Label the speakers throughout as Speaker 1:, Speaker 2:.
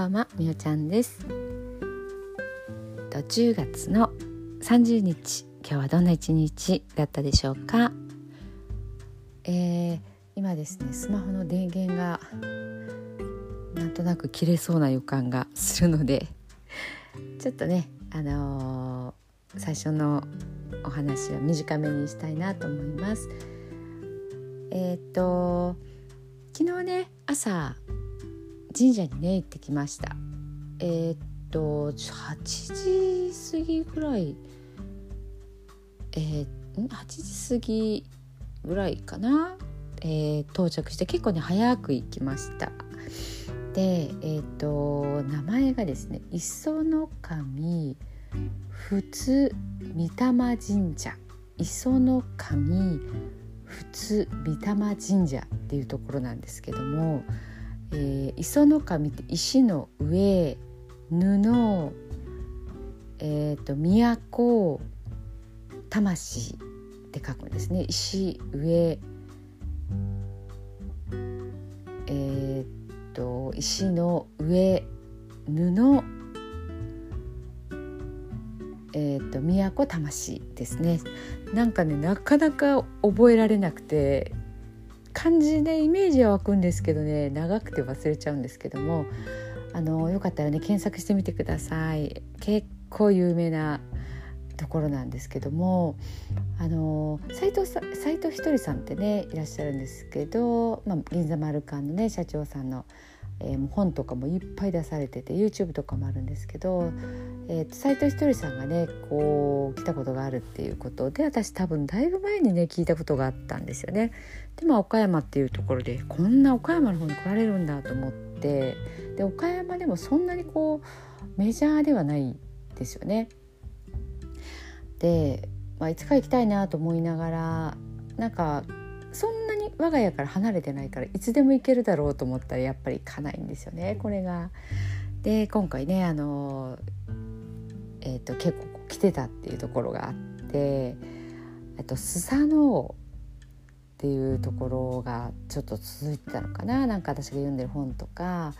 Speaker 1: ばんはみおちゃんです。と10月の30日今日はどんな一日だったでしょうか、えー、今ですねスマホの電源がなんとなく切れそうな予感がするのでちょっとねあのー、最初のお話は短めにしたいなと思います。えっ、と昨日ね朝神社にね行ってきました。えー、っと8時過ぎぐらいえー、8時過ぎぐらいかな、えー、到着して結構ね早く行きました。でえー、っと名前がですね磯の神普通御霊神社。磯の神普通御霊神社っていうところなんですけどもえー、磯の神って石の上布えっ、ー、と都魂って書くんですね。石上えっ、ー、と石の上布えーと、都魂ですね。なんかねなかなか覚えられなくて。感じでイメージは湧くんですけどね長くて忘れちゃうんですけどもあのよかったらね検索してみてください。結構有名なところなんですけどもあの斉藤さ斉藤ひとりさんってねいらっしゃるんですけど、まあ、銀座丸館のね社長さんのえー、本とかもいっぱい出されてて YouTube とかもあるんですけど、えー、藤ひとりさんがねこう来たことがあるっていうことで私多分だいぶ前にね聞いたことがあったんですよね。でまあ岡山っていうところでこんな岡山の方に来られるんだと思ってで岡山でもそんなにこうメジャーではないですよね。で、まあ、いつか行きたいなと思いながらなんかそんなに我が家から離れてないからいつでも行けるだろうと思ったらやっぱり行かないんですよねこれが。で今回ねあの、えーと、結構来てたっていうところがあってとスサノっていうところがちょっと続いてたのかななんか私が読んでる本とか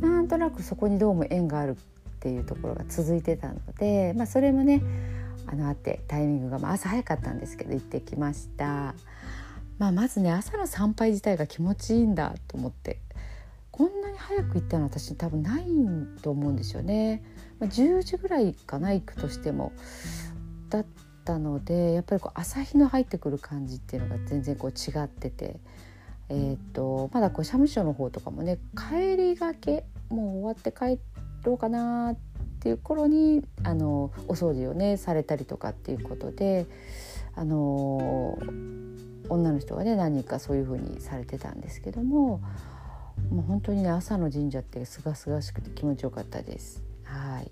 Speaker 1: なんとなくそこにどうも縁があるっていうところが続いてたので、まあ、それもねあのあってタイミングが、まあ、朝早かったんですけど行ってきました。まあ、まずね朝の参拝自体が気持ちいいんだと思ってこんなに早く行ったのは私多分ないと思うんですよね。まあ、10時ぐらいかな行くとしてもだったのでやっぱりこう朝日の入ってくる感じっていうのが全然こう違ってて、えーと、まだこう社務所の方とかもね帰りがけもう終わって帰ろうかなっていう頃にあのお掃除をねされたりとかっていうことであの女の人がね何人かそういう風にされてたんですけどももう本当にね朝の神社ってすがすがしくて気持ちよかったです。はい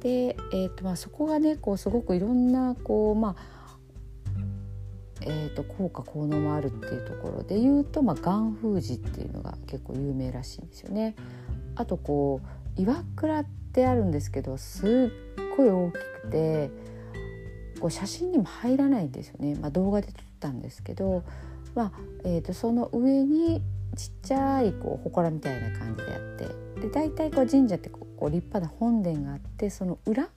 Speaker 1: で、えーとまあ、そこがねこうすごくいろんなこうまあえーと、効果効能もあるっていうところで言うと、まあ、岩封寺っていうのが結構有名らしいんですよね。あとこう岩倉ってあるんですけどすっごい大きくてこう写真にも入らないんですよね、まあ、動画で撮ったんですけど、まあえーと、その上にちっちゃいこう祠みたいな感じであってで大体こう神社ってこう立派な本殿があってその裏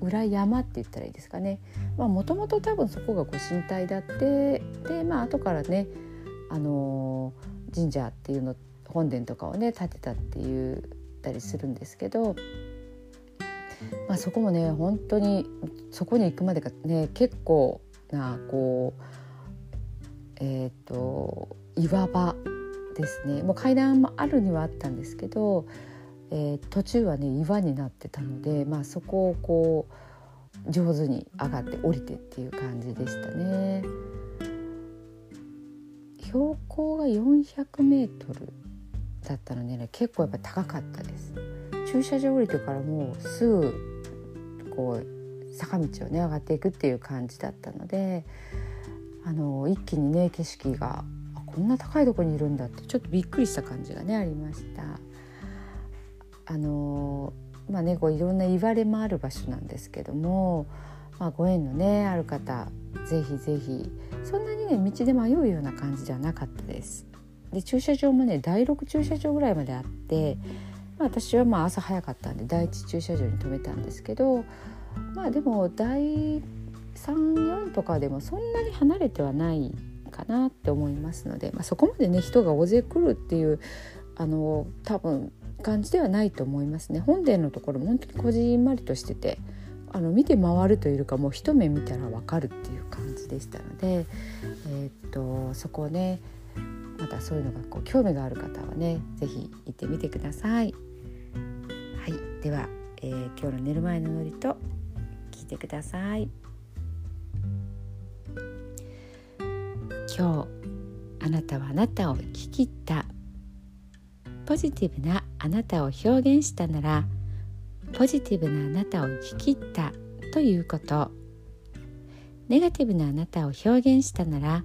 Speaker 1: 裏山って言ったらいいですかね。もともと多分そこがご神体だってでまあ後からね、あのー、神社っていうの本殿とかをね建てたって言ったりするんですけどまあ、そこもね本当にそこに行くまでがね結構なこうえっ、ー、と岩場ですねもう階段もあるにはあったんですけど、えー、途中はね岩になってたので、まあ、そこをこう上手に上がって降りてっていう感じでしたね。標高が400メートルだったのでね結構やっぱ高かったです。駐車場降りてからもうすぐこう坂道をね上がっていくっていう感じだったのであの一気にね景色がこんな高いとこにいるんだってちょっとびっくりした感じがねありました。あのまあねこういろんな言われもある場所なんですけども、まあ、ご縁のねある方ぜひぜひそんなにね道で迷うような感じではなかったです。で駐車場もね第6駐車場ぐらいまであってまあ、私はまあ朝早かったんで第一駐車場に止めたんですけどまあでも第34とかでもそんなに離れてはないかなって思いますので、まあ、そこまでね人が大勢来るっていうあの多分感じではないと思いますね。本殿のところも本当にこじんまりとしててあの見て回るというかもう一目見たら分かるっていう感じでしたので、えー、っとそこをねまたそういうのがこう興味がある方はね是非行ってみてください。はい、では、えー、今日の寝る前のノリと聞いてください。今日あなたはあなたを生き切ったポジティブなあなたを表現したならポジティブなあなたを生き切ったということネガティブなあなたを表現したなら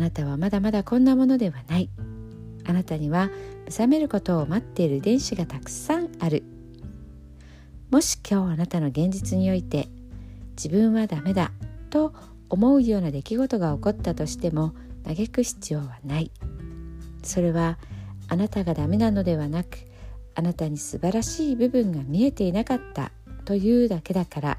Speaker 1: なたはまだまだこんなものではない。あなたには目覚めることを待っている遺伝子がたくさんある。もし今日あなたの現実において自分はダメだと思うような出来事が起こったとしても嘆く必要はない。それはあなたがダメなのではなくあなたに素晴らしい部分が見えていなかったというだけだから。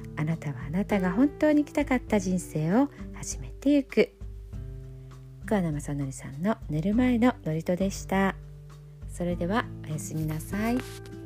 Speaker 1: あなたはあなたが本当に生きたかった人生を始めていく桑名正則さんの寝る前の祝詞でしたそれではおやすみなさい。